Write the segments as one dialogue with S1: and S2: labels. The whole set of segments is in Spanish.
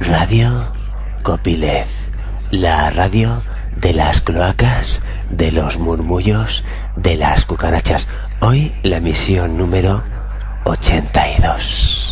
S1: Radio Copilez, la radio de las cloacas, de los murmullos, de las cucarachas. Hoy la misión número 82.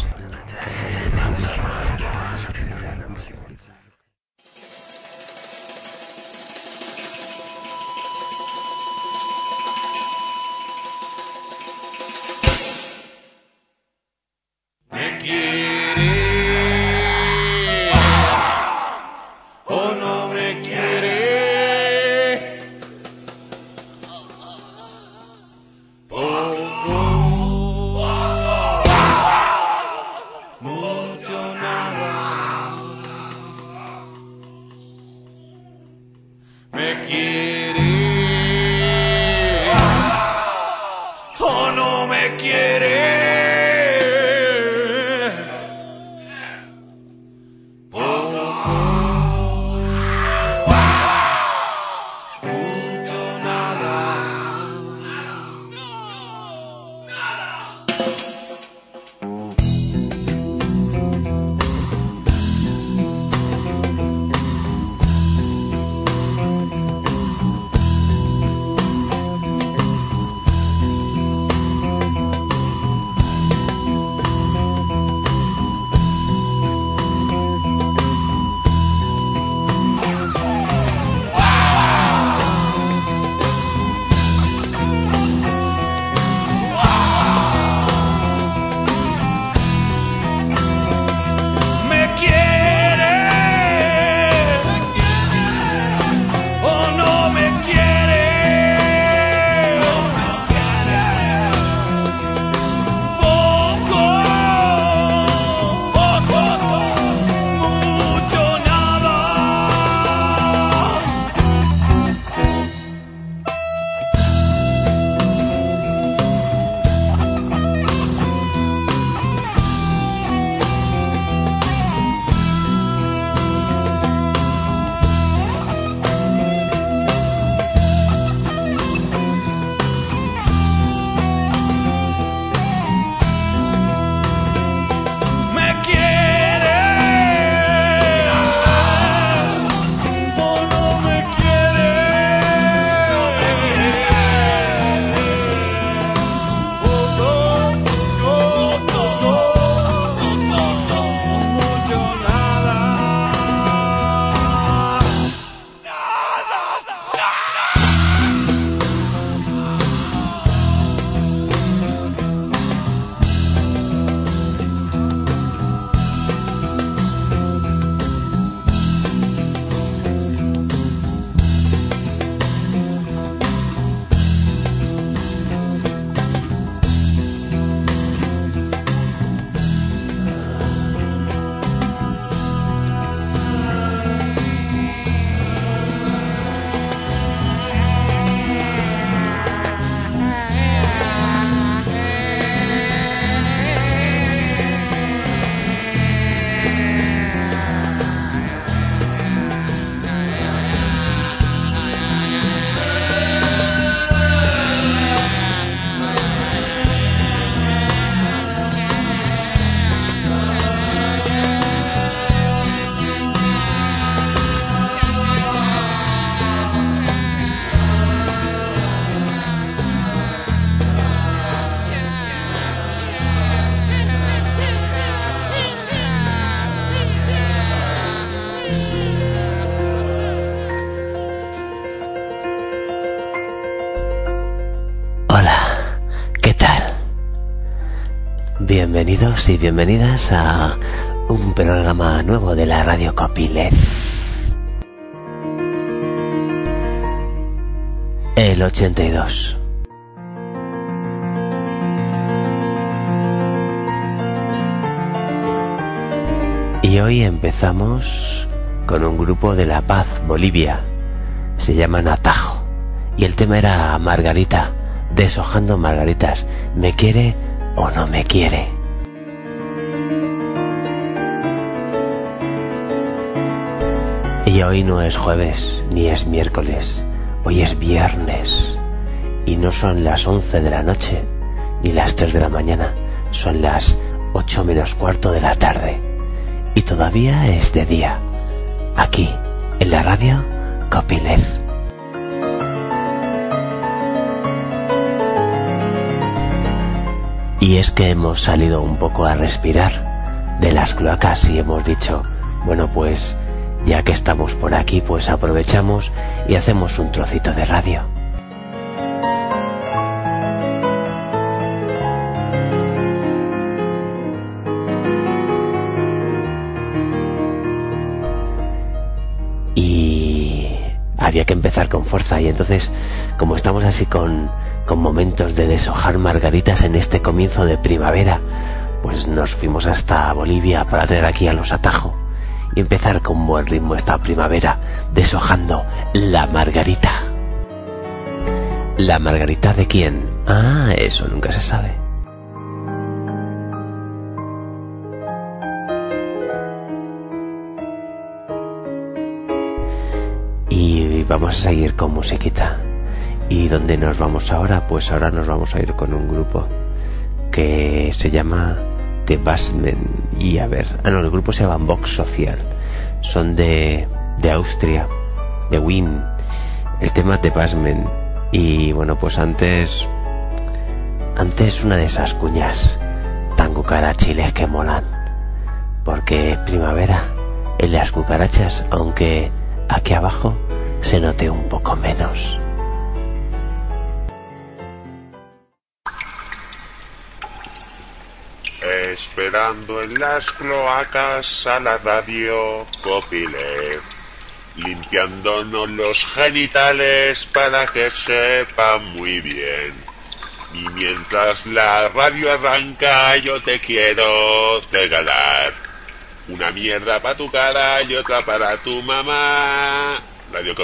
S1: Y bienvenidas a un programa nuevo de la radio Copilez. El 82. Y hoy empezamos con un grupo de La Paz, Bolivia. Se llaman Atajo. Y el tema era Margarita, deshojando margaritas. ¿Me quiere o no me quiere? Y hoy no es jueves ni es miércoles, hoy es viernes. Y no son las 11 de la noche ni las 3 de la mañana, son las 8 menos cuarto de la tarde y todavía es de día. Aquí, en la radio Copyleft. Y es que hemos salido un poco a respirar de las cloacas y hemos dicho, bueno pues, ya que estamos por aquí, pues aprovechamos y hacemos un trocito de radio. había que empezar con fuerza y entonces como estamos así con, con momentos de deshojar margaritas en este comienzo de primavera, pues nos fuimos hasta Bolivia para traer aquí a los atajos y empezar con buen ritmo esta primavera deshojando la margarita. ¿La margarita de quién? Ah, eso nunca se sabe. vamos a seguir con musiquita. ¿Y dónde nos vamos ahora? Pues ahora nos vamos a ir con un grupo que se llama The Basmen. Y a ver, ah no, el grupo se llama Vox Social. Son de, de Austria, de Wien. El tema The Basmen. Y bueno, pues antes, antes una de esas cuñas tan cucarachiles que molan. Porque es primavera en las cucarachas, aunque aquí abajo se note un poco menos.
S2: Esperando en las cloacas a la radio Copile, limpiándonos los genitales para que sepa muy bien. Y mientras la radio arranca, yo te quiero regalar una mierda para tu cara y otra para tu mamá. Radio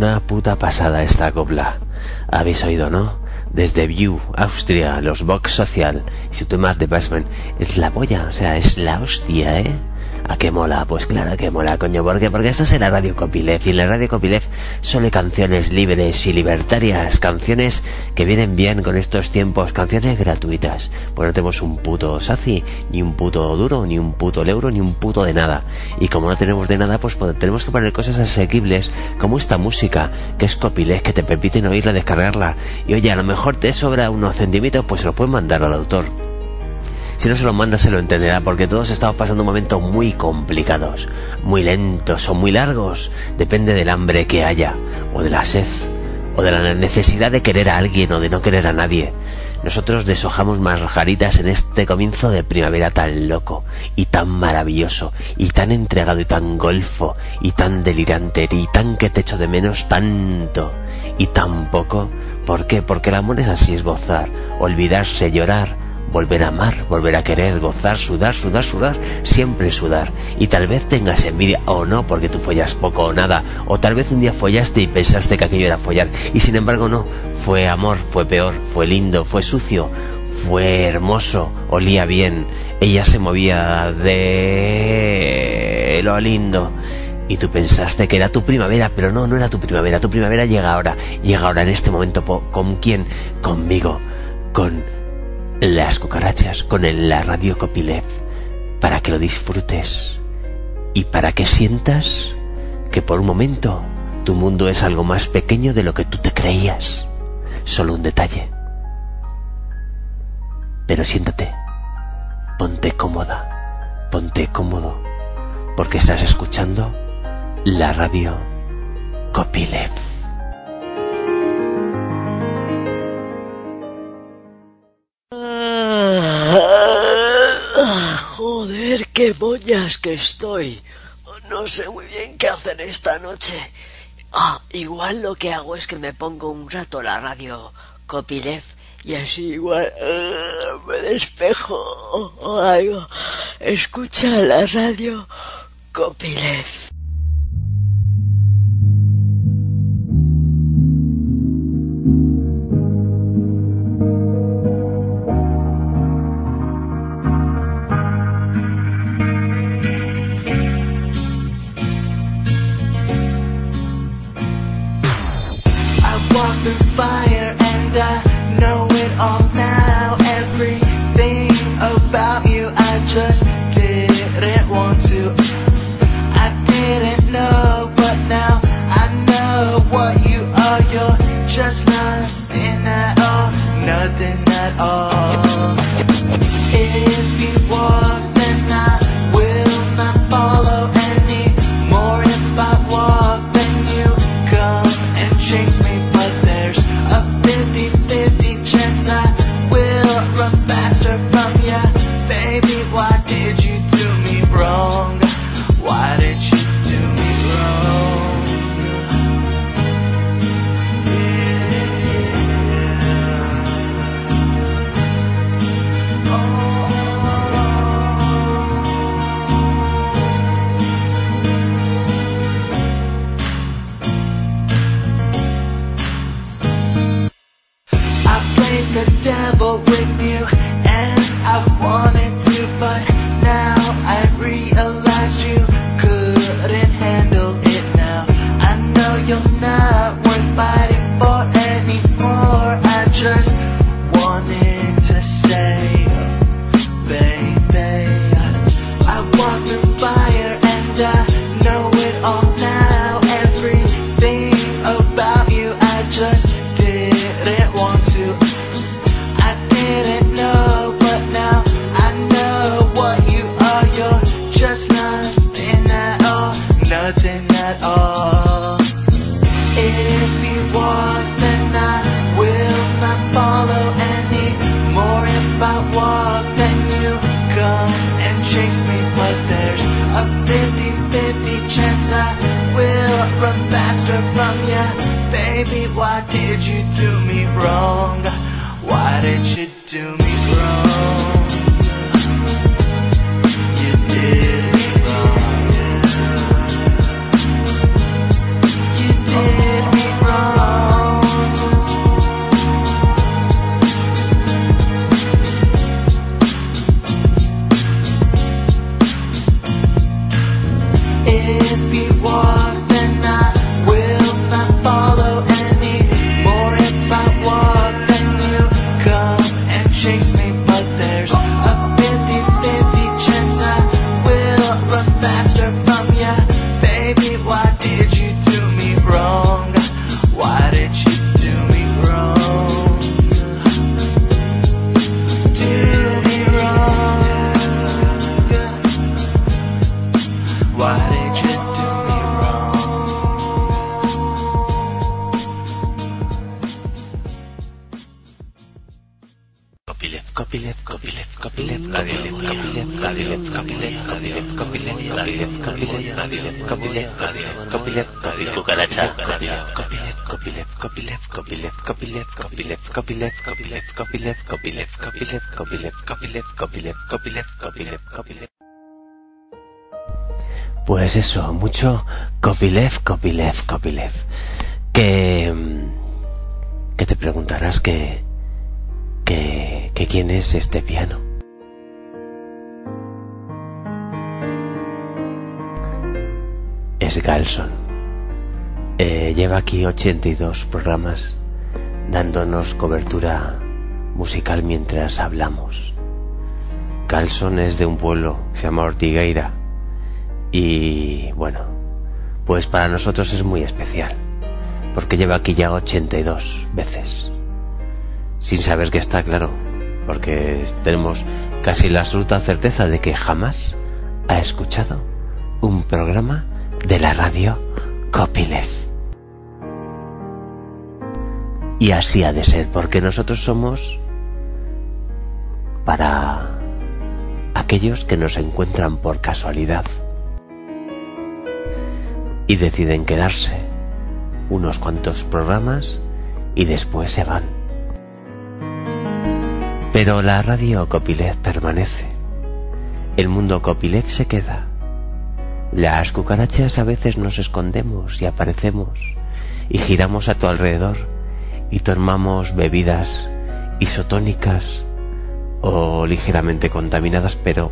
S2: Copyleft.
S1: pasada esta copla. Habéis oído, ¿no? Desde View, Austria, los Vox Social y su tema de Basement. Es la polla, o sea, es la hostia, ¿eh? ¿A qué mola? Pues claro que mola, coño. ¿Por? Porque esto es la Radio Copilef. Y la Radio Copilef son canciones libres y libertarias. Canciones que vienen bien con estos tiempos. Canciones gratuitas. Pues no tenemos un puto saci, ni un puto duro, ni un puto euro, ni un puto de nada. Y como no tenemos de nada, pues tenemos que poner cosas asequibles como esta música, que es Copilef, que te permiten oírla, descargarla. Y oye, a lo mejor te sobra unos centímetros, pues se lo puedes mandar al autor. Si no se lo manda, se lo entenderá, porque todos estamos pasando momentos muy complicados, muy lentos o muy largos. Depende del hambre que haya, o de la sed, o de la necesidad de querer a alguien o de no querer a nadie. Nosotros deshojamos margaritas en este comienzo de primavera tan loco, y tan maravilloso, y tan entregado, y tan golfo, y tan delirante, y tan que te echo de menos tanto, y tan poco. ¿Por qué? Porque el amor es así, es gozar, olvidarse, llorar, volver a amar, volver a querer, gozar, sudar, sudar, sudar, siempre sudar. Y tal vez tengas envidia o no porque tú follas poco o nada, o tal vez un día follaste y pensaste que aquello era follar, y sin embargo no, fue amor, fue peor, fue lindo, fue sucio, fue hermoso, olía bien, ella se movía de lo lindo. Y tú pensaste que era tu primavera, pero no, no era tu primavera. Tu primavera llega ahora, llega ahora en este momento. ¿Con quién? Conmigo, con las cucarachas con el, la radio Copilef para que lo disfrutes y para que sientas que por un momento tu mundo es algo más pequeño de lo que tú te creías. Solo un detalle. Pero siéntate, ponte cómoda, ponte cómodo, porque estás escuchando la radio Copilef.
S3: Joder, qué boñas que estoy. No sé muy bien qué hacer esta noche. Ah, igual lo que hago es que me pongo un rato la radio Copilef y así igual eh, me despejo o algo. Escucha la radio Copilef.
S1: Eso, mucho Kopilev, Kopilev, Kopilev. Que que te preguntarás que que, que quién es este piano. Es Galson. Eh, lleva aquí 82 programas dándonos cobertura musical mientras hablamos. Galson es de un pueblo que se llama Ortigueira y bueno, pues para nosotros es muy especial porque lleva aquí ya 82 veces sin saber que está claro porque tenemos casi la absoluta certeza de que jamás ha escuchado un programa de la radio Copyleft. Y así ha de ser, porque nosotros somos para aquellos que nos encuentran por casualidad y deciden quedarse unos cuantos programas y después se van. Pero la radio Copyleft permanece. El mundo Copyleft se queda. Las cucarachas a veces nos escondemos y aparecemos y giramos a tu alrededor y tomamos bebidas isotónicas o ligeramente contaminadas, pero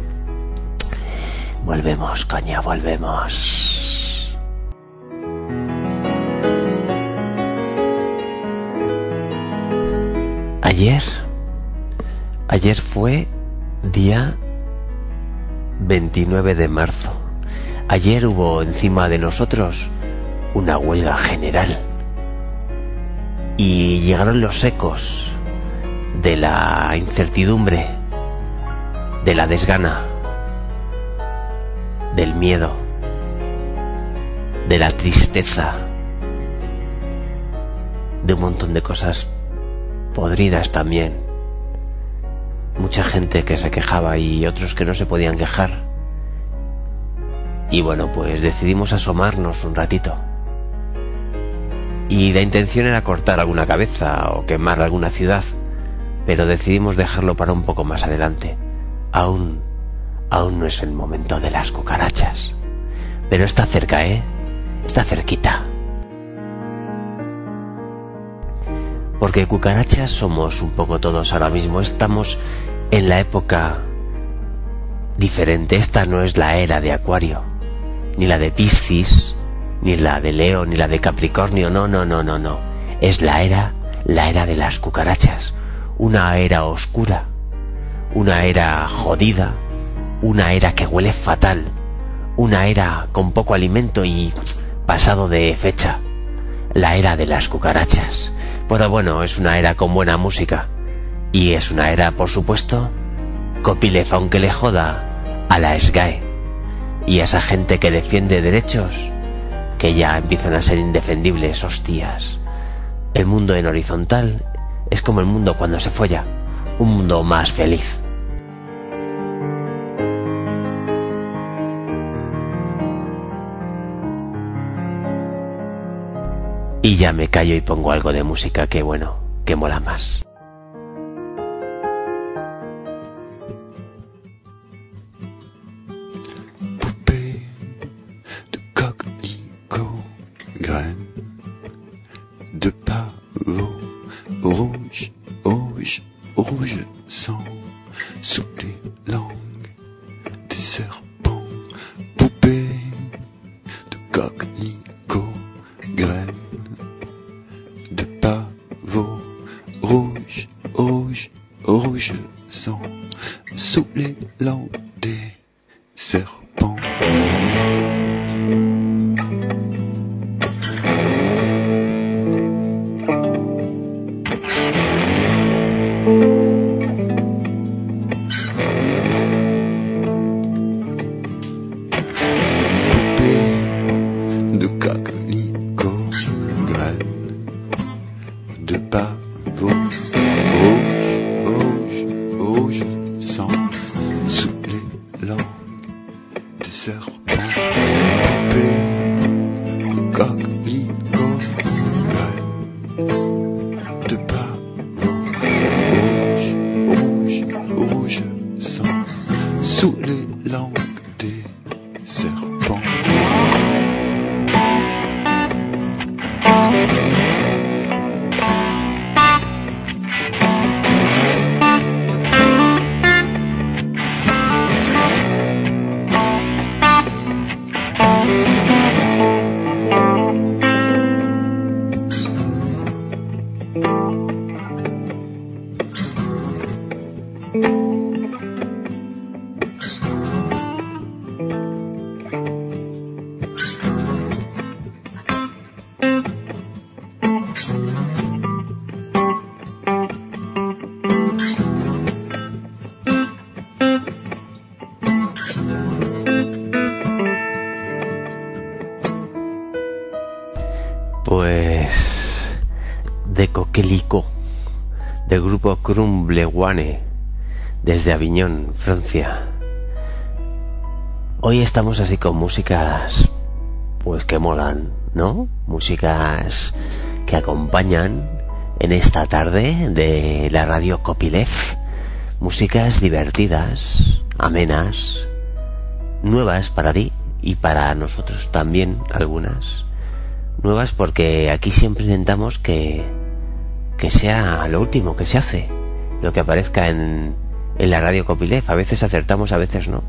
S1: volvemos, coña, volvemos. Ayer, ayer fue día 29 de marzo. Ayer hubo encima de nosotros una huelga general y llegaron los ecos de la incertidumbre, de la desgana, del miedo, de la tristeza, de un montón de cosas podridas también. Mucha gente que se quejaba y otros que no se podían quejar. Y bueno, pues decidimos asomarnos un ratito. Y la intención era cortar alguna cabeza o quemar alguna ciudad, pero decidimos dejarlo para un poco más adelante. Aún, aún no es el momento de las cucarachas. Pero está cerca, ¿eh? Está cerquita. Porque cucarachas somos un poco todos ahora mismo. Estamos en la época diferente. Esta no es la era de Acuario, ni la de Piscis, ni la de Leo, ni la de Capricornio. No, no, no, no, no. Es la era, la era de las cucarachas. Una era oscura, una era jodida, una era que huele fatal, una era con poco alimento y pasado de fecha. La era de las cucarachas. Pero bueno, es una era con buena música. Y es una era, por supuesto, Copyleft, aunque le joda a la SGAE y a esa gente que defiende derechos que ya empiezan a ser indefendibles, hostias. El mundo en horizontal es como el mundo cuando se folla, un mundo más feliz. Y ya me callo y pongo algo de música que bueno, que mola más. Grupo Crumblewane, desde Aviñón, Francia. Hoy estamos así con músicas, pues que molan, ¿no? Músicas que acompañan en esta tarde de la radio Copilef. Músicas divertidas, amenas, nuevas para ti y para nosotros también algunas. Nuevas porque aquí siempre intentamos que, que sea lo último que se hace, lo que aparezca en, la radio Copilef. A veces acertamos, a veces no.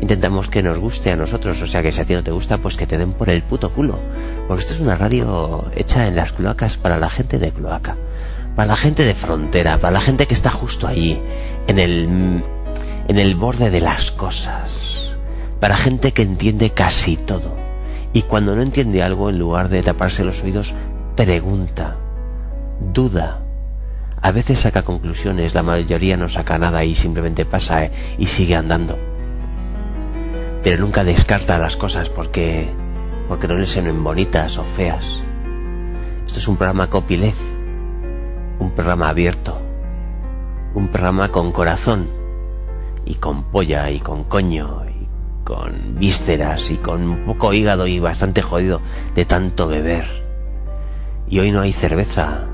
S1: Intentamos que nos guste a nosotros, o sea que si a ti no te gusta, pues que te den por el puto culo. Porque esto es una radio hecha en las cloacas para la gente de cloaca, para la gente de frontera, para la gente que está justo ahí, en el, en el borde de las cosas, para gente que entiende casi todo. Y cuando no entiende algo, en lugar de taparse los oídos, pregunta, duda, a veces saca conclusiones, la mayoría no saca nada y simplemente pasa eh, y sigue andando. Pero nunca descarta las cosas porque porque no le suenen bonitas o feas. Esto es un programa copyleft, un programa abierto, un programa con corazón y con polla y con coño y con vísceras y con un poco hígado y bastante jodido de tanto beber. Y hoy no hay cerveza,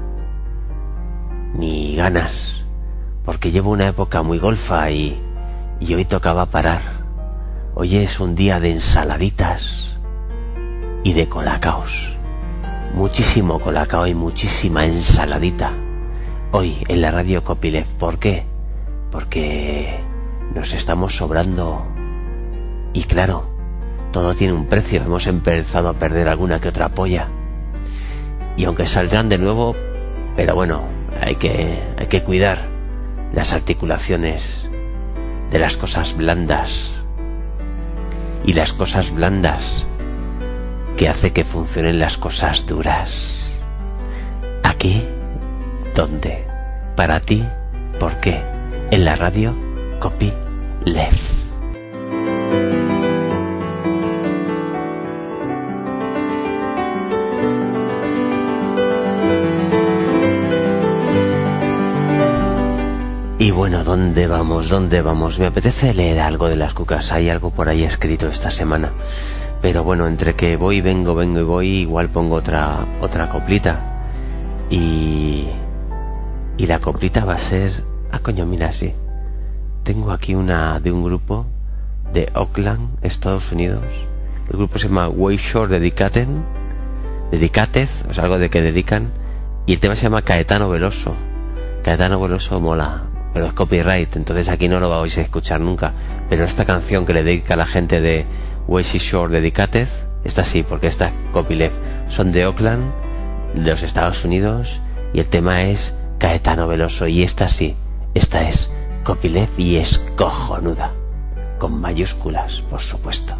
S1: ni ganas, porque llevo una época muy golfa y, y hoy tocaba parar. Hoy es un día de ensaladitas y de colacaos. Muchísimo colacao y muchísima ensaladita. Hoy en la radio Copilef. ¿Por qué? Porque nos estamos sobrando. Y claro, todo tiene un precio. Hemos empezado a perder alguna que otra polla. Y aunque saldrán de nuevo, pero bueno, hay que, hay que cuidar las articulaciones de las cosas blandas y las cosas blandas que hace que funcionen las cosas duras. Aquí, ¿dónde? Para ti, ¿por qué? En la radio Copy Left. Bueno, ¿dónde vamos? ¿Dónde vamos? Me apetece leer algo de las cucas. Hay algo por ahí escrito esta semana. Pero bueno, entre que voy, vengo, vengo y voy, igual pongo otra, otra coplita. Y, y la coplita va a ser... Ah, coño, mira, sí. Tengo aquí una de un grupo de Oakland, Estados Unidos. El grupo se llama Wayshore Dedicaten. Dedicatez, o sea, algo de que dedican. Y el tema se llama Caetano Veloso. Caetano Veloso mola, pero es copyright, entonces aquí no lo vais a escuchar nunca. Pero esta canción que le dedica a la gente de Wazy Shore Dedicated, esta sí, porque esta copyleft son de Oakland, de los Estados Unidos, y el tema es Caetano Veloso, y esta sí, esta es copyleft y es cojonuda, con mayúsculas, por supuesto.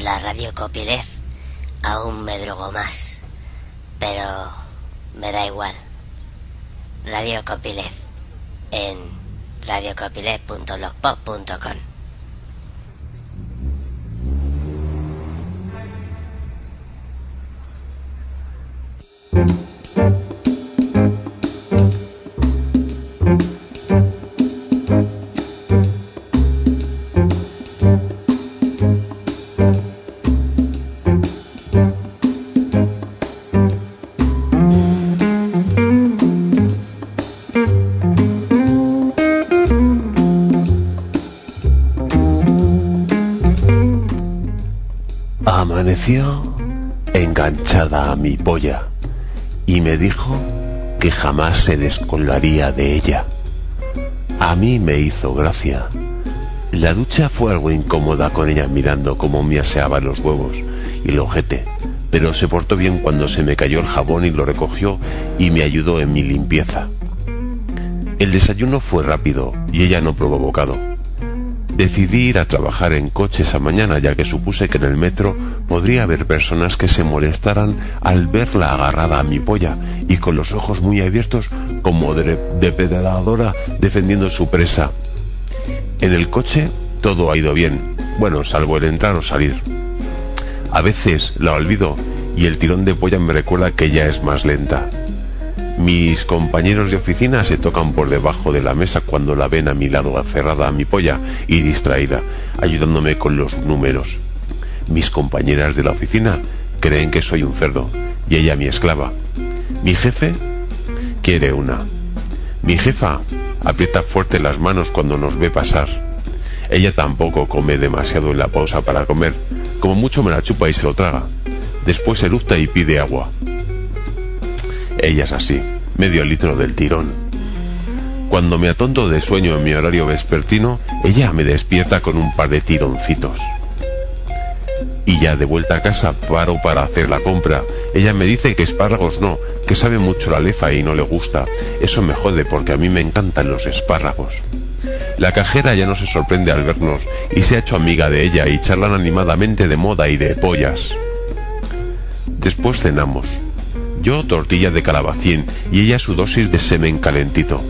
S4: La radio Copyleft, aún me drogo más. Pero me da igual. Radio Copyleft en radiocopyleft.blogspot.com
S1: jamás se descolgaría de ella. A mí me hizo gracia. La ducha fue algo incómoda con ella mirando cómo me aseaba los huevos y el ojete, pero se portó bien cuando se me cayó el jabón y lo recogió y me ayudó en mi limpieza. El desayuno fue rápido y ella no probó bocado. Decidí ir a trabajar en coche esa mañana ya que supuse que en el metro podría haber personas que se molestaran al verla agarrada a mi polla y con los ojos muy abiertos como de depredadora defendiendo su presa. En el coche todo ha ido bien, bueno, salvo el entrar o salir. A veces la olvido y el tirón de polla me recuerda que ella es más lenta. Mis compañeros de oficina se tocan por debajo de la mesa cuando la ven a mi lado aferrada a mi polla y distraída, ayudándome con los números. Mis compañeras de la oficina creen que soy un cerdo y ella mi esclava. Mi jefe quiere una. Mi jefa aprieta fuerte las manos cuando nos ve pasar. Ella tampoco come demasiado en la pausa para comer, como mucho me la chupa y se lo traga. Después eructa y pide agua. Ella es así, medio litro del tirón. Cuando me atonto de sueño en mi horario vespertino, ella me despierta con un par de tironcitos. Y ya de vuelta a casa paro para hacer la compra. Ella me dice que espárragos no, que sabe mucho la lefa y no le gusta. Eso me jode porque a mí me encantan los espárragos. La cajera ya no se sorprende al vernos y se ha hecho amiga de ella y charlan animadamente de moda y de pollas. Después cenamos. Yo tortilla de calabacín y ella su dosis de semen calentito.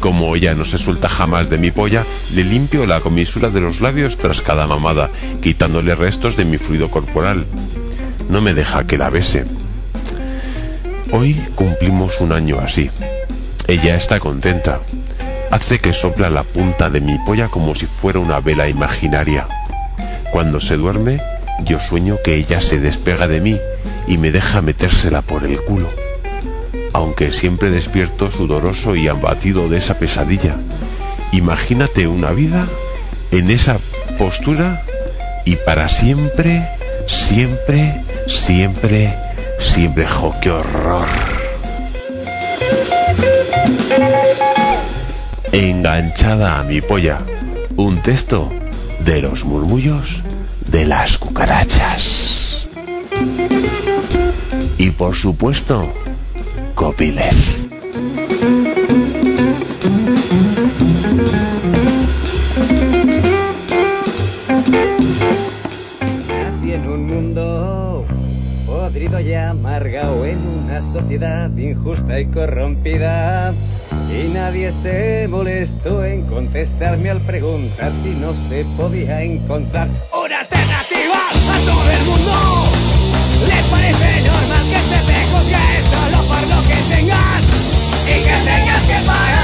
S1: Como ella no se suelta jamás de mi polla, le limpio la comisura de los labios tras cada mamada, quitándole restos de mi fluido corporal. No me deja que la bese. Hoy cumplimos un año así. Ella está contenta. Hace que sopla la punta de mi polla como si fuera una vela imaginaria. Cuando se duerme, yo sueño que ella se despega de mí y me deja metérsela por el culo. Aunque siempre despierto sudoroso y abatido de esa pesadilla. Imagínate una vida en esa postura y para siempre, siempre, siempre, siempre, jo, qué horror. Enganchada a mi polla, un texto de los murmullos de las cucarachas. Y por supuesto, Copyleft.
S5: Nací en un mundo podrido y amargado en sociedad injusta y corrompida. Y nadie se molestó en contestarme al preguntar si no se podía encontrar una alternativa a todo el mundo. ¿Les parece normal que se te juzgue solo por lo que tengas? Y que tengas que pagar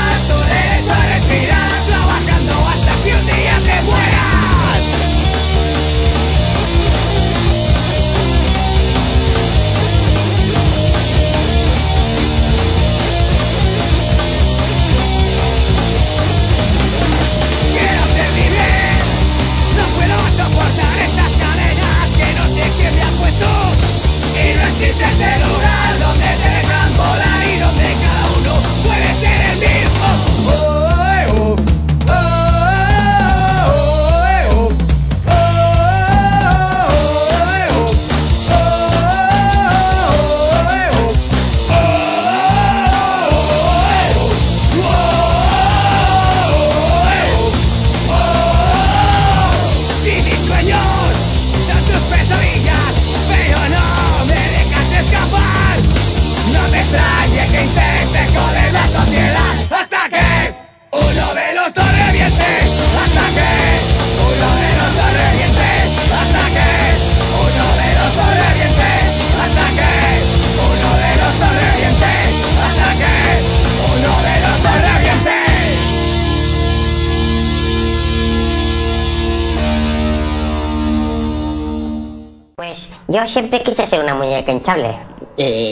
S6: yo siempre quise ser una muñeca hinchable.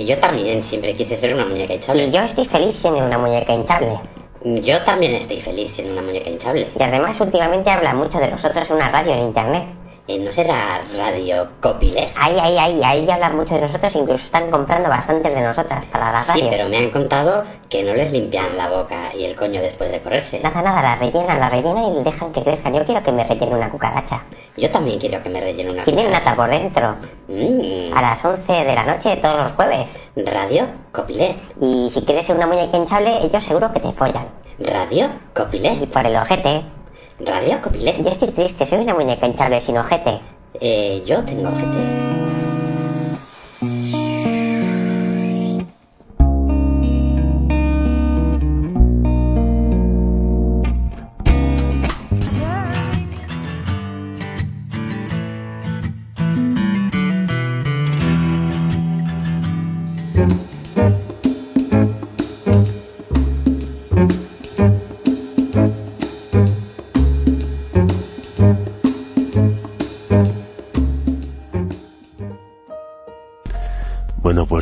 S7: Yo también siempre quise ser una muñeca hinchable.
S6: Y yo estoy feliz siendo una muñeca hinchable.
S7: Yo también estoy feliz siendo una muñeca hinchable.
S6: Y además últimamente habla mucho de nosotros en una radio en internet.
S7: Eh, ¿No será Radio Copyleft?
S6: Ahí, ahí, ahí, ahí hablan mucho de nosotros, incluso están comprando bastantes de nosotras para la radio.
S7: Sí, pero me han contado que no les limpian la boca y el coño después de correrse.
S6: Nada, nada, la rellenan, la rellenan y dejan que crezcan. Yo quiero que me rellene una cucaracha.
S7: Yo también quiero que me rellene una cucaracha.
S6: nata por dentro.
S7: Mm,
S6: A las 11 de la noche todos los jueves.
S7: Radio Copyleft.
S6: Y si quieres ser una muñeca hinchable, ellos seguro que te follan.
S7: Radio
S6: Y
S7: Copyleft.
S6: por el ojete.
S7: Radio Copyleft.
S6: Yo estoy triste, soy una muñeca hinchable sin ojete.
S7: Eh, yo tengo ojete.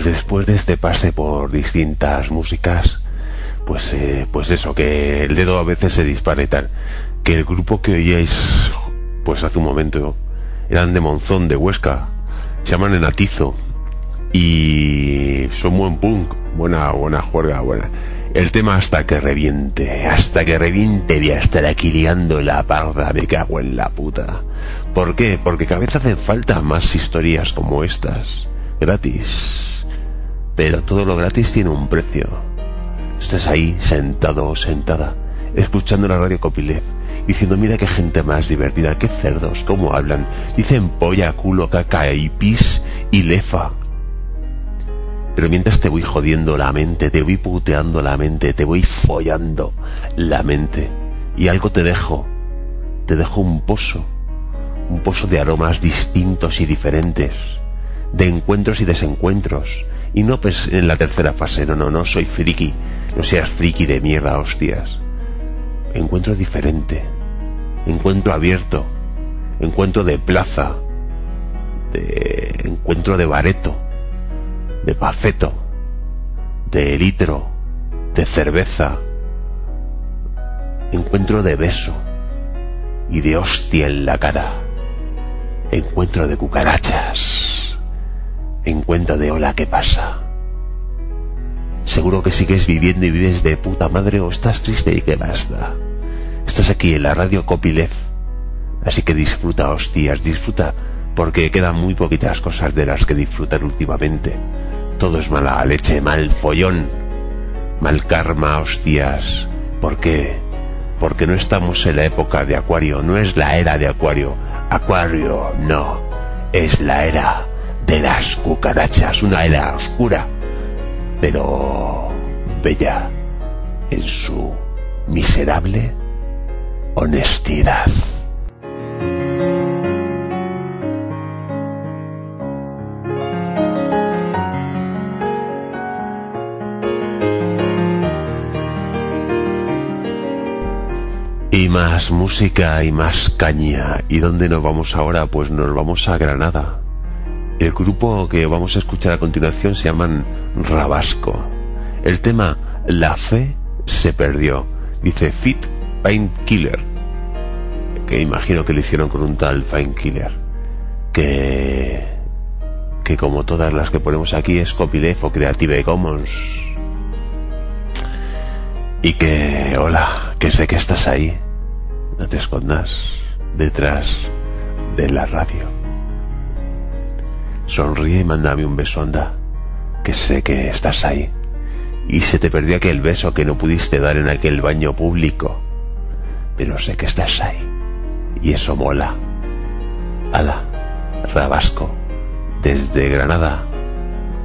S1: Después de este pase por distintas músicas, pues, eh, pues eso, que el dedo a veces se dispara y tal. Que el grupo que oíais, pues hace un momento, eran de Monzón, de Huesca, se llaman Enatizo y son buen punk, buena, buena juerga, buena. El tema hasta que reviente, hasta que reviente voy a estar aquí liando la parda, me cago en la puta. ¿Por qué? Porque cada vez hacen falta más historias como estas, gratis. Pero todo lo gratis tiene un precio. Estás ahí, sentado o sentada, escuchando la radio Copyleft, diciendo, mira qué gente más divertida, qué cerdos, cómo hablan. Dicen polla, culo, caca y pis y lefa. Pero mientras te voy jodiendo la mente, te voy puteando la mente, te voy follando la mente. Y algo te dejo. Te dejo un pozo. Un pozo de aromas distintos y diferentes. De encuentros y desencuentros. Y no pues en la tercera fase, no, no, no, soy friki. No seas friki de mierda, hostias. Encuentro diferente. Encuentro abierto. Encuentro de plaza. De encuentro de bareto de pafeto, de litro, de cerveza, encuentro de beso y de hostia en la cara, encuentro de cucarachas, encuentro de hola, ¿qué pasa? Seguro que sigues viviendo y vives de puta madre o estás triste y qué basta. Estás aquí en la radio Copyleft, así que disfruta, hostias, disfruta porque quedan muy poquitas cosas de las que disfrutar últimamente. Todo es mala leche, mal follón, mal karma, hostias. ¿Por qué? Porque no estamos en la época de Acuario, no es la era de Acuario. Acuario, no, es la era de las cucarachas, una era oscura, pero bella en su miserable honestidad. Y más música y más caña. ¿Y dónde nos vamos ahora? Pues nos vamos a Granada. El grupo que vamos a escuchar a continuación se llaman Rabasco. El tema La fe se perdió. Dice Fit Painkiller. Que imagino que lo hicieron con un tal Painkiller. Que. que como todas las que ponemos aquí es copyleft o Creative Commons. Y que. hola, que sé que estás ahí. No te escondas detrás de la radio. Sonríe y mándame un beso, anda, que sé que estás ahí. Y se te perdió aquel beso que no pudiste dar en aquel baño público. Pero sé que estás ahí. Y eso mola. Ala, Rabasco, desde Granada,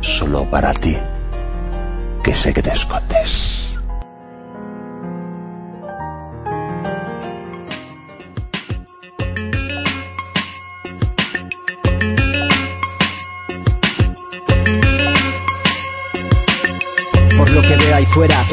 S1: solo para ti, que sé que te escondes.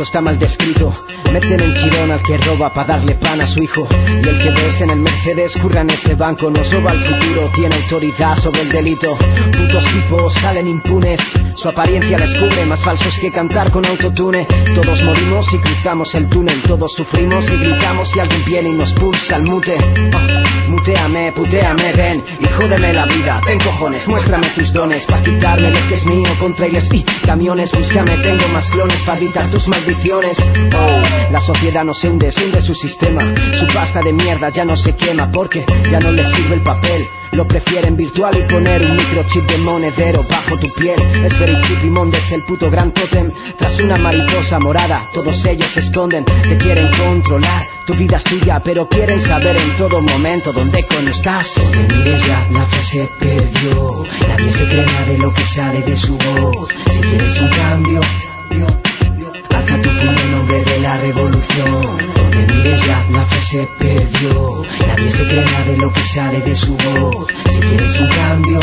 S8: Está mal descrito. Meten en chirón al que roba para darle pan a su hijo. Y el que ves en el Mercedes curra ese banco, nos roba el futuro, tiene autoridad sobre el delito. Putos tipos salen impunes, su apariencia les cubre, más falsos que cantar con autotune. Todos morimos y cruzamos el túnel, todos sufrimos y gritamos y alguien viene y nos pulsa el mute. Ah, muteame, puteame, ven y jódeme la vida. Ten cojones, muéstrame tus dones para quitarme lo que es mío con trailers y camiones. Búscame, tengo más clones para evitar tus maldiciones. Oh, la sociedad no se hunde, se hunde su sistema. Su pasta de mierda ya no se quema porque ya no les sirve el papel. Lo prefieren virtual y poner un microchip de monedero bajo tu piel. Es very chip y Mondes el puto gran totem. Tras una mariposa morada, todos ellos se esconden, te quieren controlar. Tu vida es tuya, pero quieren saber en todo momento dónde coño estás. Mires ya, la fe perdió. Nadie se cree de lo que sale de su voz. Si quieres un cambio, alza la fe se perdió. Nadie se cree nada de lo que sale de su voz. Si quieres un cambio,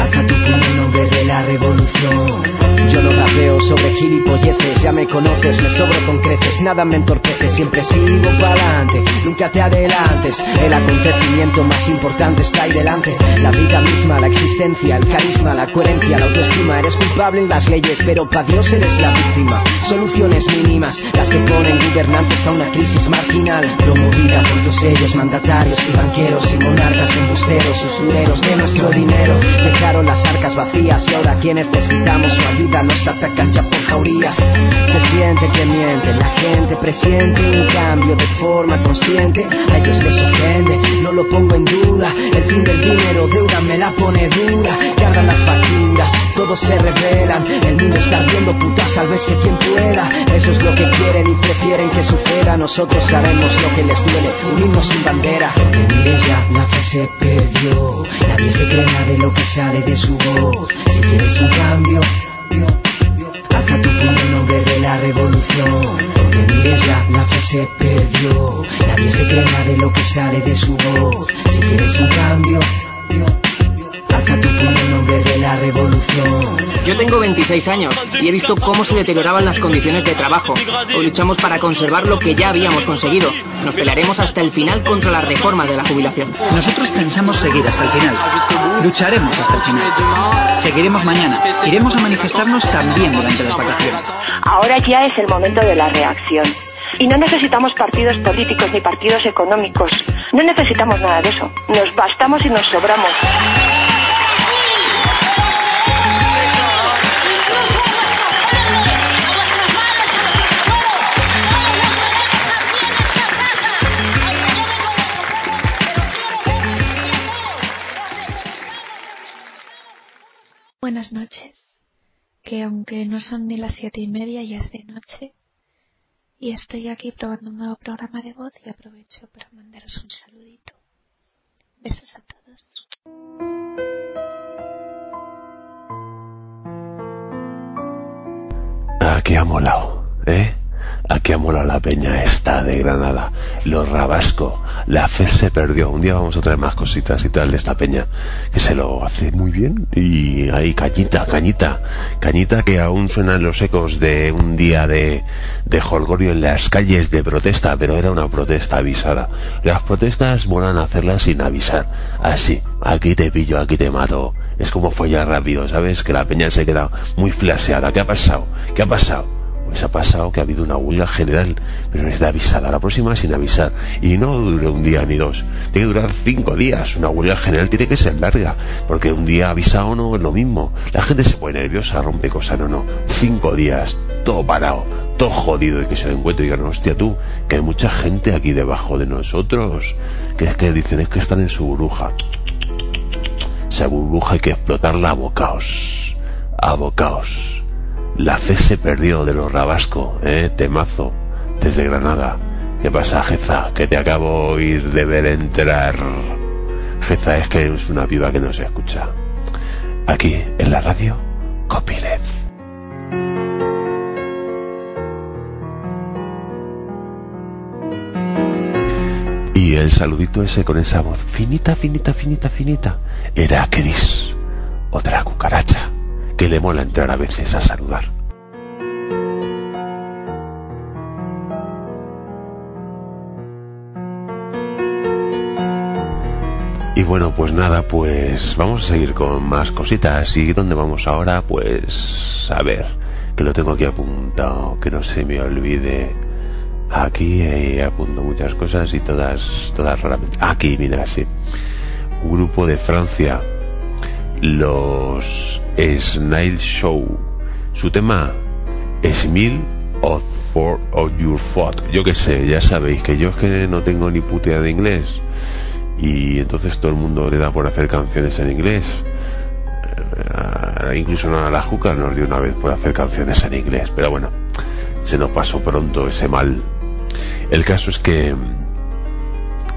S8: alza tu puño en nombre de la revolución. Yo no rapeo sobre gilipolleces, ya me conoces, me sobro con creces, nada me entorpece, siempre sigo para adelante, nunca te adelantes. El acontecimiento más importante está ahí delante, la vida misma, la existencia, el carisma, la coherencia, la autoestima. Eres culpable en las leyes, pero para Dios eres la víctima. Soluciones mínimas, las que ponen gobernantes a una crisis marginal, promovida por todos ellos, mandatarios y banqueros y monarcas embusteros, usureros de nuestro dinero. Dejaron las arcas vacías y ahora que necesitamos su ayuda nos atacan ya por jaurías. Se siente que mienten, la gente presiente un cambio de forma consciente. A ellos les ofende, no lo pongo en duda. El fin del dinero, deuda me la pone dura. Cargan las facturas, todos se rebelan. El mundo está ardiendo, puta, sálvese quien pueda. Eso es lo que quieren y prefieren que suceda. Nosotros sabemos lo que les duele, unirnos sin bandera. Donde mires ya, la fe se perdió. Nadie se cree nada de lo que sale de su voz. Si quieres un cambio, alza tu puño en nombre de la revolución. Donde mires ya, la fe se perdió. Nadie se cree nada de lo que sale de su voz. Si quieres un cambio, alza tu puño en nombre de la revolución.
S9: Yo tengo 26 años y he visto cómo se deterioraban las condiciones de trabajo. Hoy luchamos para conservar lo que ya habíamos conseguido. Nos pelearemos hasta el final contra la reforma de la jubilación.
S10: Nosotros pensamos seguir hasta el final. Lucharemos hasta el final. Seguiremos mañana. Iremos a manifestarnos también durante las vacaciones.
S11: Ahora ya es el momento de la reacción. Y no necesitamos partidos políticos ni partidos económicos. No necesitamos nada de eso. Nos bastamos y nos sobramos.
S12: Buenas noches, que aunque no son ni las siete y media ya es de noche y estoy aquí probando un nuevo programa de voz y aprovecho para mandaros un saludito. Besos a todos.
S1: Aquí ha molado, ¿eh? Aquí ha molado la peña esta de Granada, los Rabasco, la fe se perdió. Un día vamos a traer más cositas y tal de esta peña, que se lo hace muy bien. Y ahí, cañita, cañita, cañita que aún suenan los ecos de un día de, de holgorio en las calles de protesta, pero era una protesta avisada. Las protestas molan hacerlas sin avisar. Así, aquí te pillo, aquí te mato. Es como follar rápido, ¿sabes? Que la peña se queda muy flaseada. ¿Qué ha pasado? ¿Qué ha pasado? Pues ha pasado que ha habido una huelga general, pero es de avisada, la próxima sin avisar. Y no dure un día ni dos, tiene que durar cinco días. Una huelga general tiene que ser larga, porque un día avisado no es lo mismo. La gente se pone nerviosa, rompe cosas, no, no. Cinco días, todo parado, todo jodido, y que se lo encuentre y digan, hostia tú, que hay mucha gente aquí debajo de nosotros, que es que dicen es que están en su burbuja. Esa burbuja hay que explotarla a bocaos, a bocaos. La fe se perdió de los Rabasco, eh, temazo, desde Granada. ¿Qué pasa, Jeza? Que te acabo de ir de ver entrar. Jeza es que es una piba que no se escucha. Aquí, en la radio, Copyleft. Y el saludito ese con esa voz finita, finita, finita, finita, era Chris, otra cucaracha, que le mola entrar a veces a saludar. Y bueno, pues nada, pues vamos a seguir con más cositas. ¿Y dónde vamos ahora? Pues a ver, que lo tengo aquí apuntado, que no se me olvide. Aquí eh, apunto muchas cosas y todas, todas raramente. Aquí, mira, sí. Grupo de Francia, los Snail Show. Su tema es Mil of For of Your Foot. Yo qué sé, ya sabéis que yo es que no tengo ni puta idea de inglés. Y entonces todo el mundo le da por hacer canciones en inglés. Eh, incluso a las jucas nos dio una vez por hacer canciones en inglés. Pero bueno, se nos pasó pronto ese mal. El caso es que,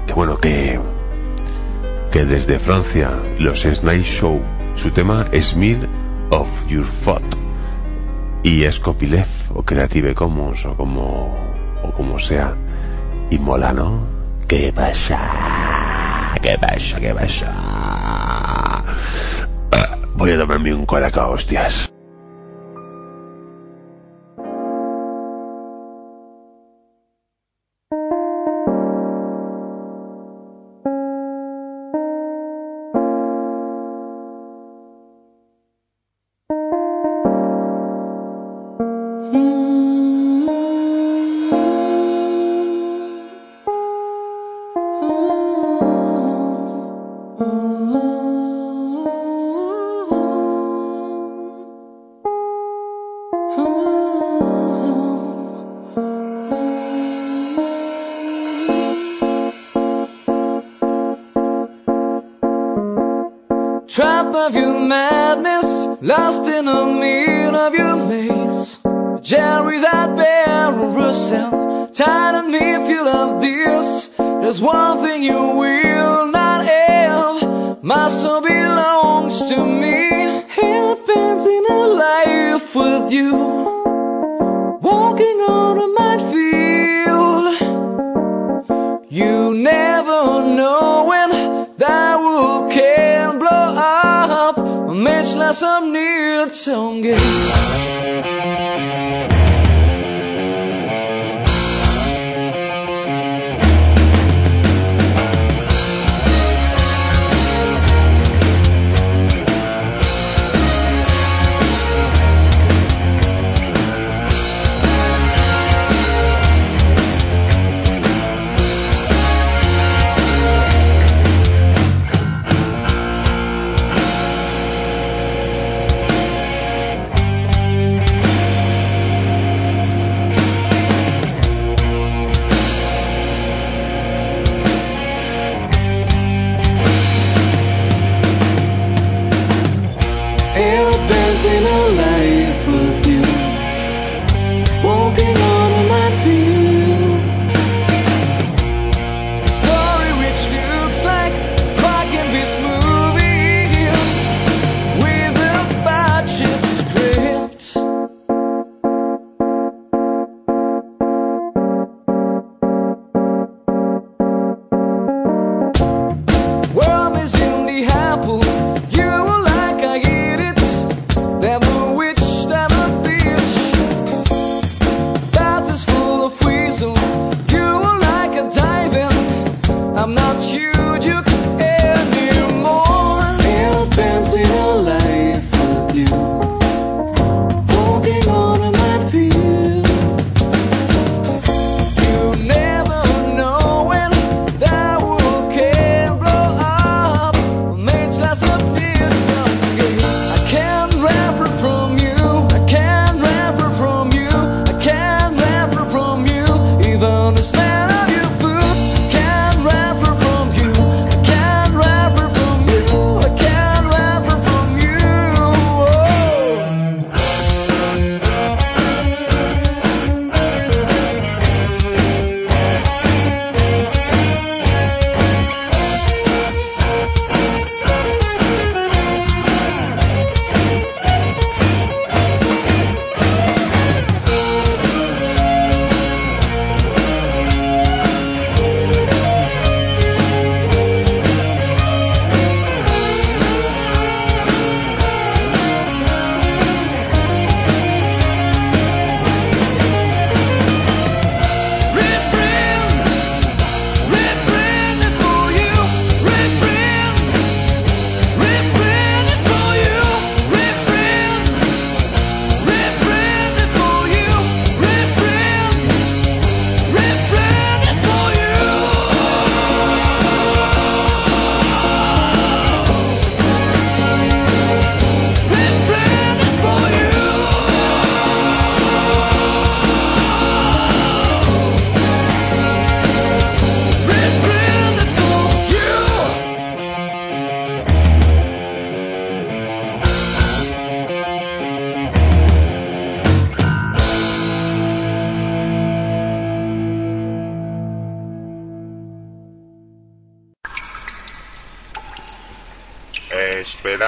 S1: que bueno, que, que desde Francia, los Snake Show, su tema es Mill of Your Foot. Y es copyleft o Creative Commons o como, o como sea. Y mola, ¿no? ¿Qué pasa? ¿Qué pasa? ¿Qué pasa? Ah, Voy a tomarme un colacao, hostias.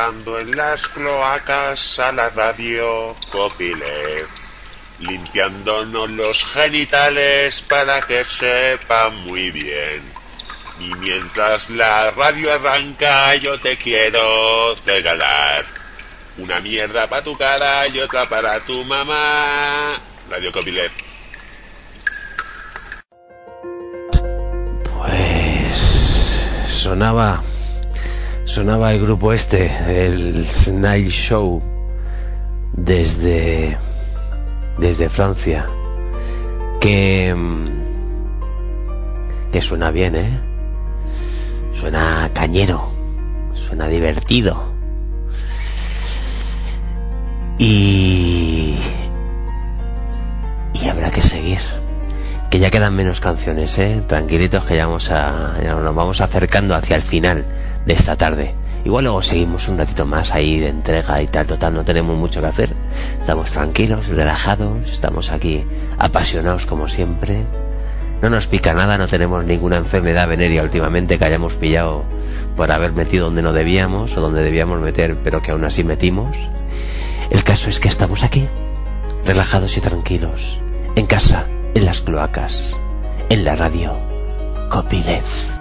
S2: En las cloacas a la radio Copilef, limpiándonos los genitales para que sepa muy bien. Y mientras la radio arranca, yo te quiero regalar una mierda para tu cara y otra para tu mamá. Radio Copilef.
S1: Pues sonaba sonaba el grupo este, el Snail Show desde desde Francia que mm, que suena bien, ¿eh? Suena cañero, suena divertido. Y y habrá que seguir que ya quedan menos canciones, ¿eh? Tranquilitos que ya, vamos a, ya nos vamos acercando hacia el final de esta tarde. Igual luego seguimos un ratito más ahí de entrega y tal, total, no tenemos mucho que hacer. Estamos tranquilos, relajados, estamos aquí apasionados como siempre. No nos pica nada, no tenemos ninguna enfermedad venérea últimamente que hayamos pillado por haber metido donde no debíamos o donde debíamos meter, pero que aún así metimos. El caso es que estamos aquí, relajados y tranquilos, en casa, en las cloacas, en la radio, Copyleft.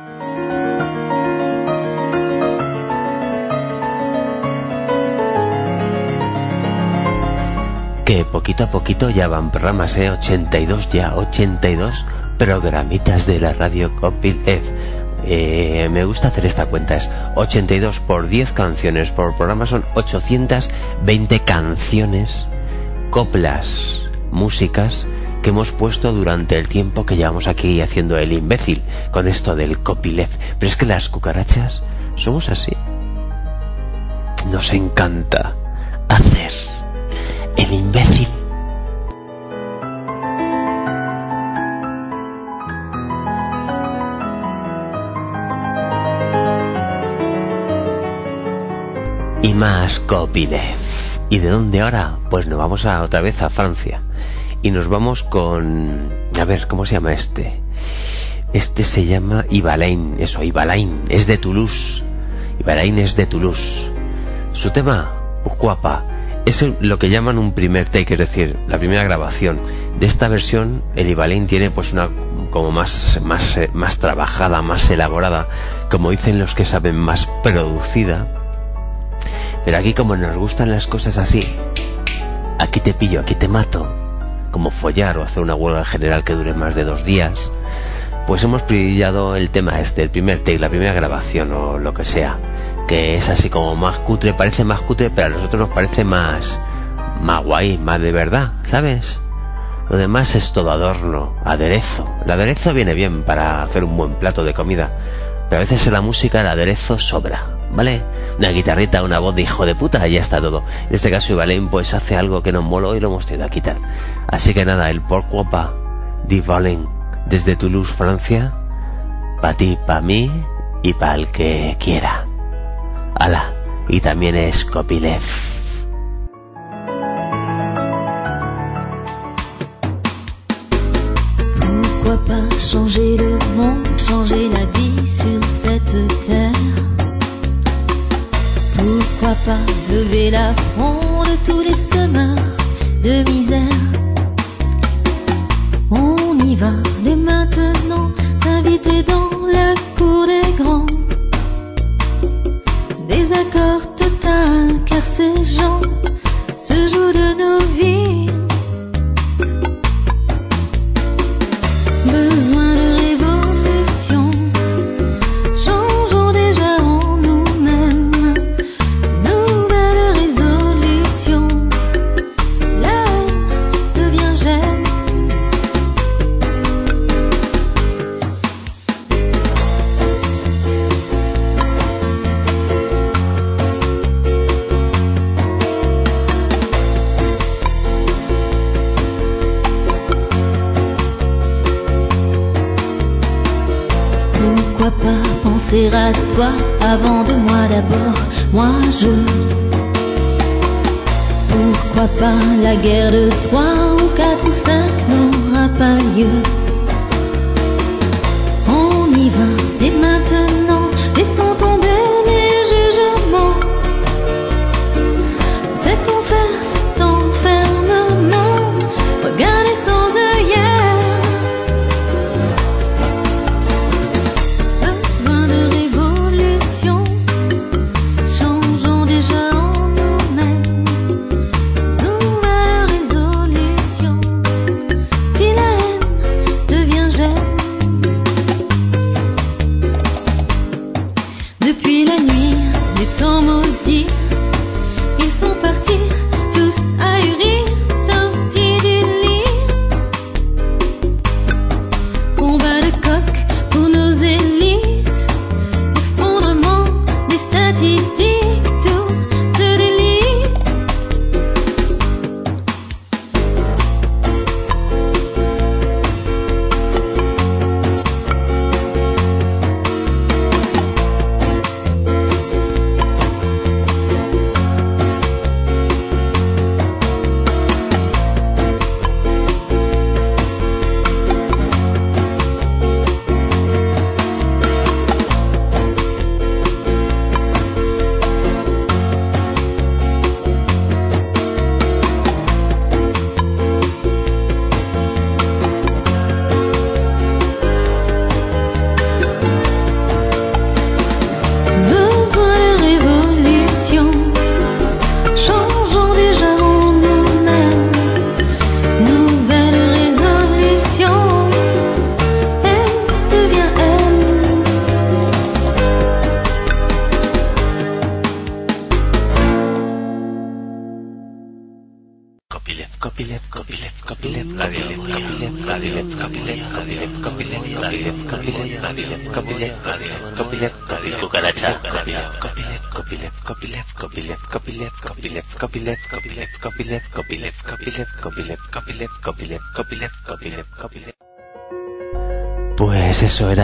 S1: Que poquito a poquito ya van programas, ¿eh? 82 ya, 82 programitas de la radio Copyleft. Eh, me gusta hacer esta cuenta, es 82 por 10 canciones por programa, son 820 canciones, coplas, músicas que hemos puesto durante el tiempo que llevamos aquí haciendo el imbécil con esto del copyleft. Pero es que las cucarachas somos así. Nos encanta el imbécil. Y más copyleft. ¿Y de dónde ahora? Pues nos vamos a, otra vez a Francia y nos vamos con a ver cómo se llama este este se llama Ibalain eso Ibalain es de Toulouse Ibalain es de Toulouse su tema Ucuapa es lo que llaman un primer take es decir la primera grabación. De esta versión el Ibalain tiene pues una como más más eh, más trabajada más elaborada. Como dicen los que saben más producida. Pero aquí como nos gustan las cosas así aquí te pillo aquí te mato. Como follar o hacer una huelga general que dure más de dos días, pues hemos pillado el tema este, el primer take, la primera grabación o lo que sea, que es así como más cutre, parece más cutre, pero a nosotros nos parece más, más guay, más de verdad, ¿sabes? Lo demás es todo adorno, aderezo. El aderezo viene bien para hacer un buen plato de comida, pero a veces en la música el aderezo sobra. ¿vale? Una guitarrita, una voz de hijo de puta y ya está todo. En este caso Ivalén pues hace algo que nos moló y lo hemos tenido a quitar. Así que nada, el Porquopa de Valen desde Toulouse, Francia, para ti, para mí y para el que quiera. Ala, y también es.
S13: Pourquoi pas changer le monde, changer la vie sur cette terre? Pourquoi pas lever la front de tous les semeurs de misère? On y va dès maintenant, s'inviter dans la cour des grands. Désaccord total, car ces gens se jouent de nos vies.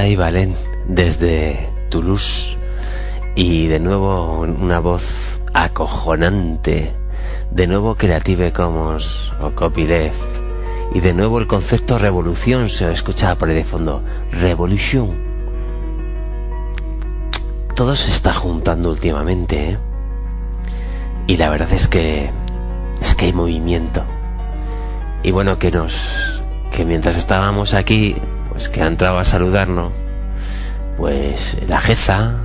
S1: Era Ivalen desde Toulouse y de nuevo una voz acojonante, de nuevo Creative Commons o copyleft y de nuevo el concepto revolución se escuchaba por ahí de fondo. Revolution. Todo se está juntando últimamente, ¿eh? Y la verdad es que es que hay movimiento. Y bueno, que nos que mientras estábamos aquí, pues que ha entrado a saludarnos, pues la Jeza,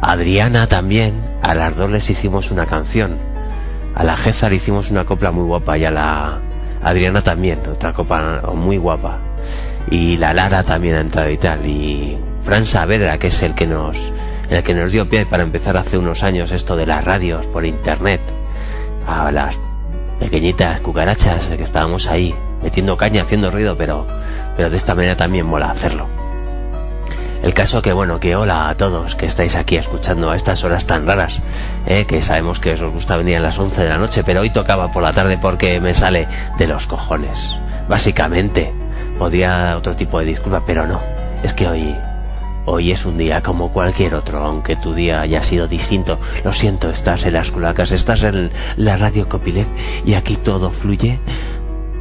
S1: Adriana también, a las dos les hicimos una canción. A la Jeza le hicimos una copla muy guapa y a la Adriana también, otra copa muy guapa. Y la Lara también ha entrado y tal. Y Fran Saavedra, que es el que nos, el que nos dio pie para empezar hace unos años esto de las radios por internet. A las pequeñitas cucarachas que estábamos ahí, metiendo caña, haciendo ruido, pero, pero de esta manera también mola hacerlo. El caso que bueno, que hola a todos que estáis aquí escuchando a estas horas tan raras, eh, que sabemos que os gusta venir a las 11 de la noche, pero hoy tocaba por la tarde porque me sale de los cojones. Básicamente, podía otro tipo de disculpa, pero no. Es que hoy, hoy es un día como cualquier otro, aunque tu día haya sido distinto. Lo siento, estás en las culacas, estás en la radio Copilep y aquí todo fluye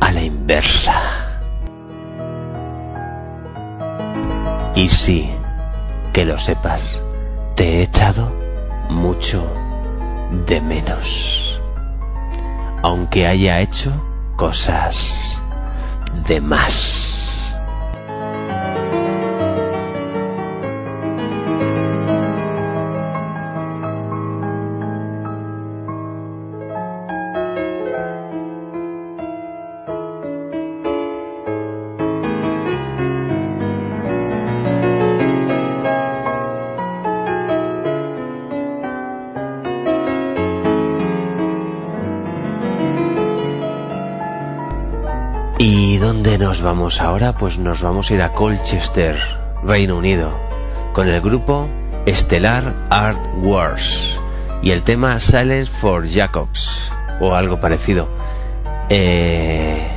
S1: a la inversa. Y sí, que lo sepas, te he echado mucho de menos. Aunque haya hecho cosas de más. Ahora? Pues nos vamos a ir a Colchester, Reino Unido, con el grupo Stellar Art Wars y el tema Silence for Jacobs o algo parecido. Eh,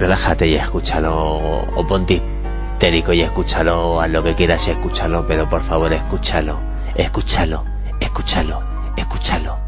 S1: relájate y escúchalo o ponte histérico y escúchalo, haz lo que quieras y escúchalo, pero por favor escúchalo, escúchalo, escúchalo, escúchalo.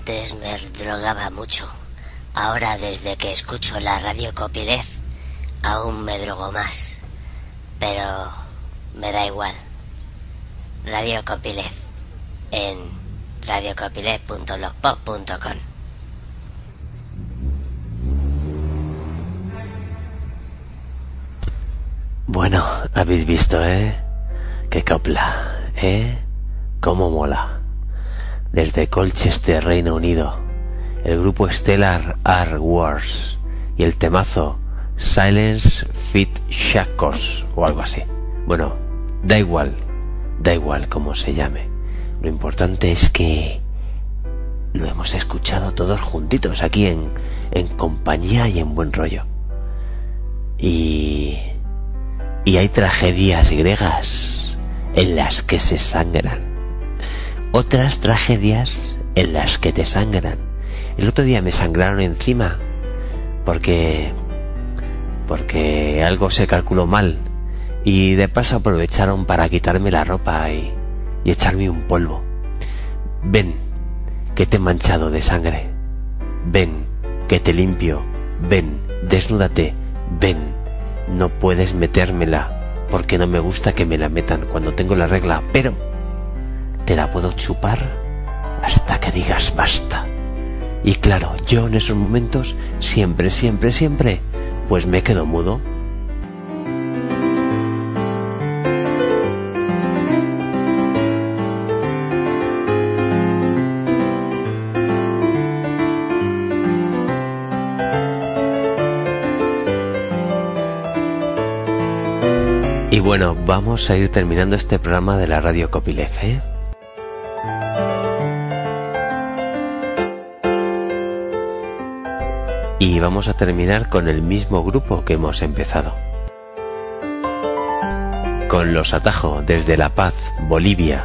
S6: Antes me drogaba mucho. Ahora desde que escucho la radio Copilez, aún me drogo más. Pero me da igual. Radio Copilez en radiocopilez.blogspot.com
S1: Bueno, habéis visto, ¿eh? Qué copla, ¿eh? Cómo mola. Desde Colchester, Reino Unido, el grupo Stellar Art Wars y el temazo Silence Fit Shackles o algo así. Bueno, da igual, da igual cómo se llame. Lo importante es que lo hemos escuchado todos juntitos aquí en, en compañía y en buen rollo. Y y hay tragedias griegas en las que se sangran. Otras tragedias en las que te sangran. El otro día me sangraron encima porque porque algo se calculó mal y de paso aprovecharon para quitarme la ropa y, y echarme un polvo. Ven, que te he manchado de sangre. Ven, que te limpio. Ven, desnúdate. Ven, no puedes metérmela porque no me gusta que me la metan cuando tengo la regla, pero te la puedo chupar hasta que digas basta. Y claro, yo en esos momentos siempre, siempre, siempre, pues me quedo mudo. Y bueno, vamos a ir terminando este programa de la radio Copilef, ¿eh? Y vamos a terminar con el mismo grupo que hemos empezado. Con los Atajo desde La Paz, Bolivia.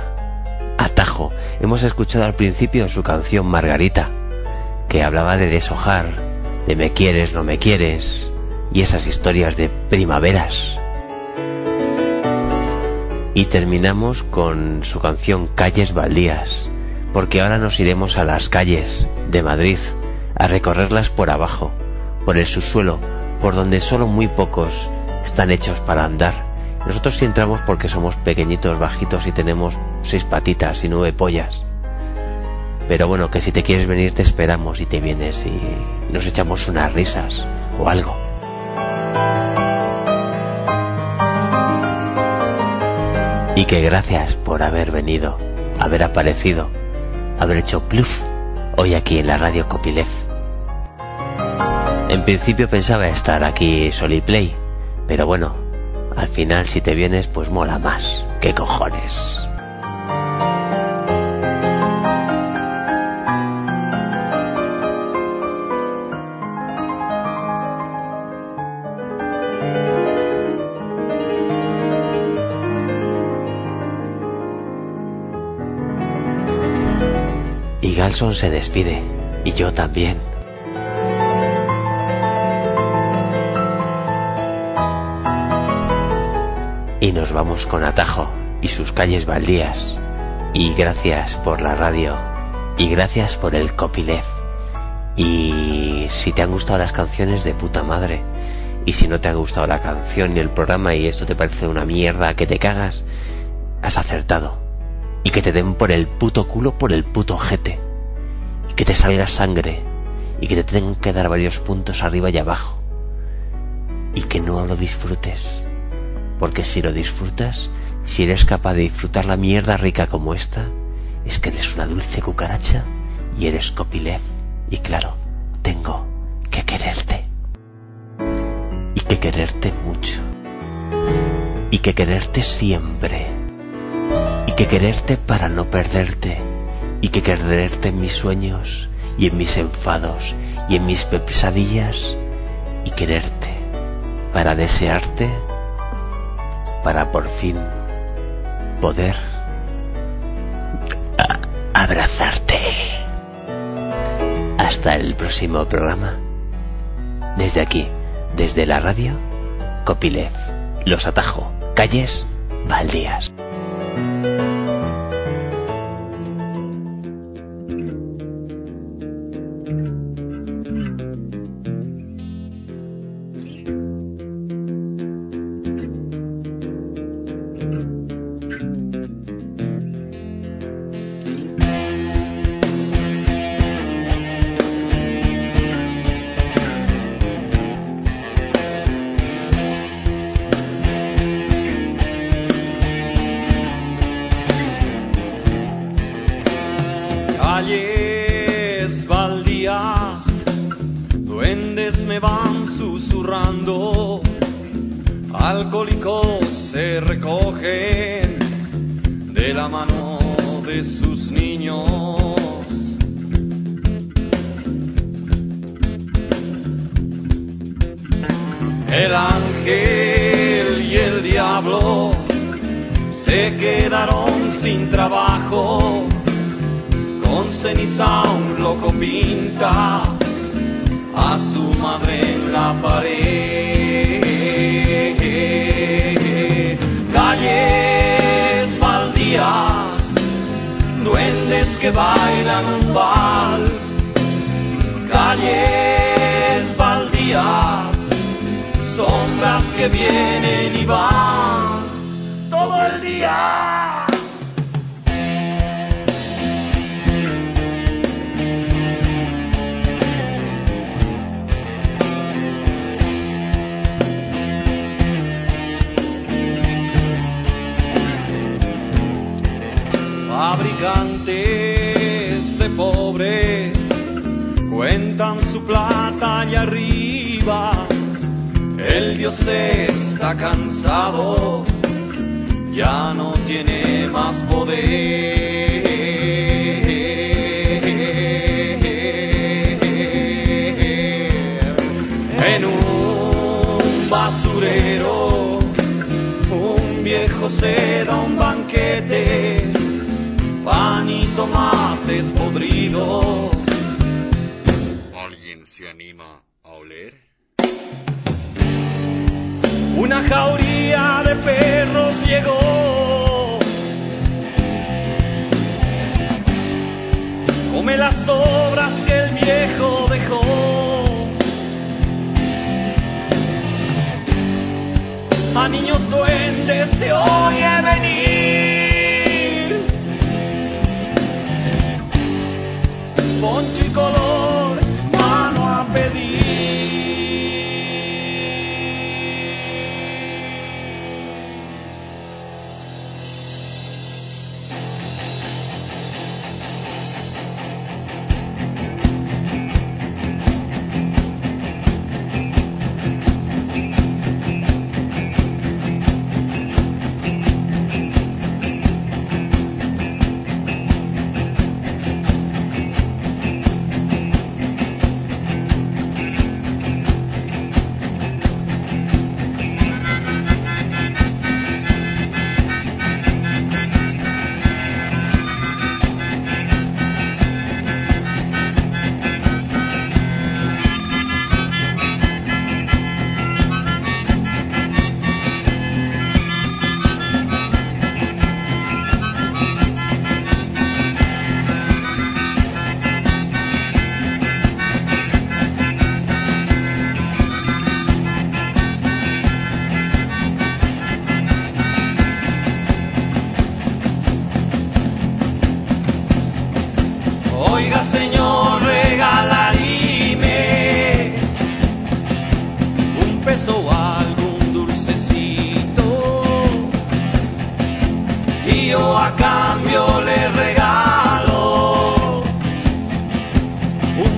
S1: Atajo, hemos escuchado al principio su canción Margarita, que hablaba de deshojar, de me quieres, no me quieres, y esas historias de primaveras. Y terminamos con su canción Calles Baldías, porque ahora nos iremos a las calles de Madrid, a recorrerlas por abajo, por el subsuelo, por donde solo muy pocos están hechos para andar. Nosotros sí entramos porque somos pequeñitos, bajitos y tenemos seis patitas y nueve pollas. Pero bueno, que si te quieres venir te esperamos y te vienes y nos echamos unas risas o algo. Y que gracias por haber venido, haber aparecido, haber hecho pluf hoy aquí en la radio Copilef. En principio pensaba estar aquí Soliplay, pero bueno, al final si te vienes pues mola más. ¿Qué cojones? Se despide, y yo también. Y nos vamos con Atajo y sus calles baldías. Y gracias por la radio. Y gracias por el copyleft. Y si te han gustado las canciones de puta madre. Y si no te ha gustado la canción y el programa y esto te parece una mierda que te cagas, has acertado. Y que te den por el puto culo por el puto jete. Que te salga sangre. Y que te tengan que dar varios puntos arriba y abajo. Y que no lo disfrutes. Porque si lo disfrutas, si eres capaz de disfrutar la mierda rica como esta, es que eres una dulce cucaracha y eres copyleft. Y claro, tengo que quererte. Y que quererte mucho. Y que quererte siempre. Y que quererte para no perderte. Y que quererte en mis sueños y en mis enfados y en mis pesadillas. Y quererte para desearte para por fin poder abrazarte. Hasta el próximo programa. Desde aquí, desde la radio, Copilef, Los Atajo, Calles, Baldías.
S14: no tiene más poder. En un basurero, un viejo se da un banquete, pan y tomates podridos. viejo dejó. A niños duendes se oye venir.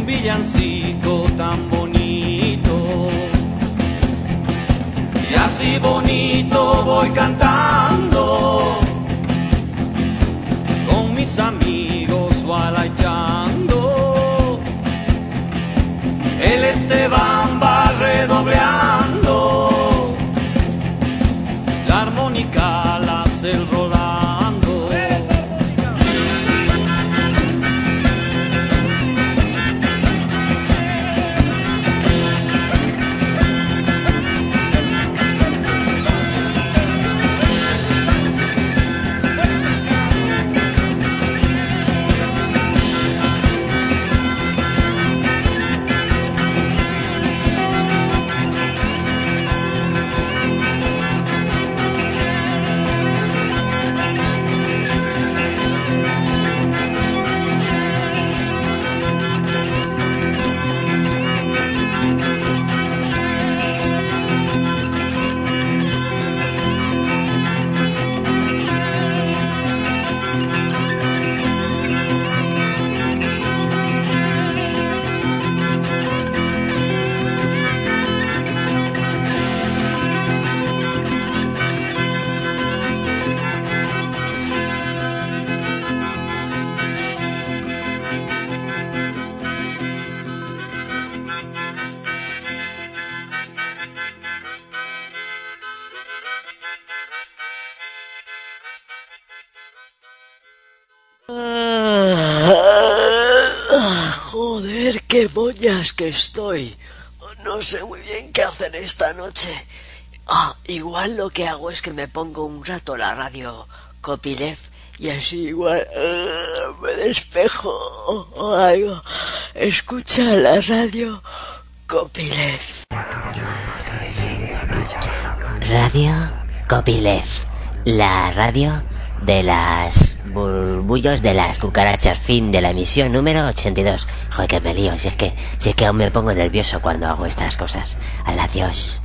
S14: villancico tan bonito. Y así bonito voy cantando con mis amigos
S15: Gualachá. Qué que estoy. No sé muy bien qué hacer esta noche. Ah, igual lo que hago es que me pongo un rato la radio Copyleft y así igual eh, me despejo o algo. Escucha la radio Copyleft.
S16: Radio Copyleft, la radio de las burbullos de las cucarachas, fin de la emisión número 82. Joder, que me lío, si es que, si es que aún me pongo nervioso cuando hago estas cosas. Adiós.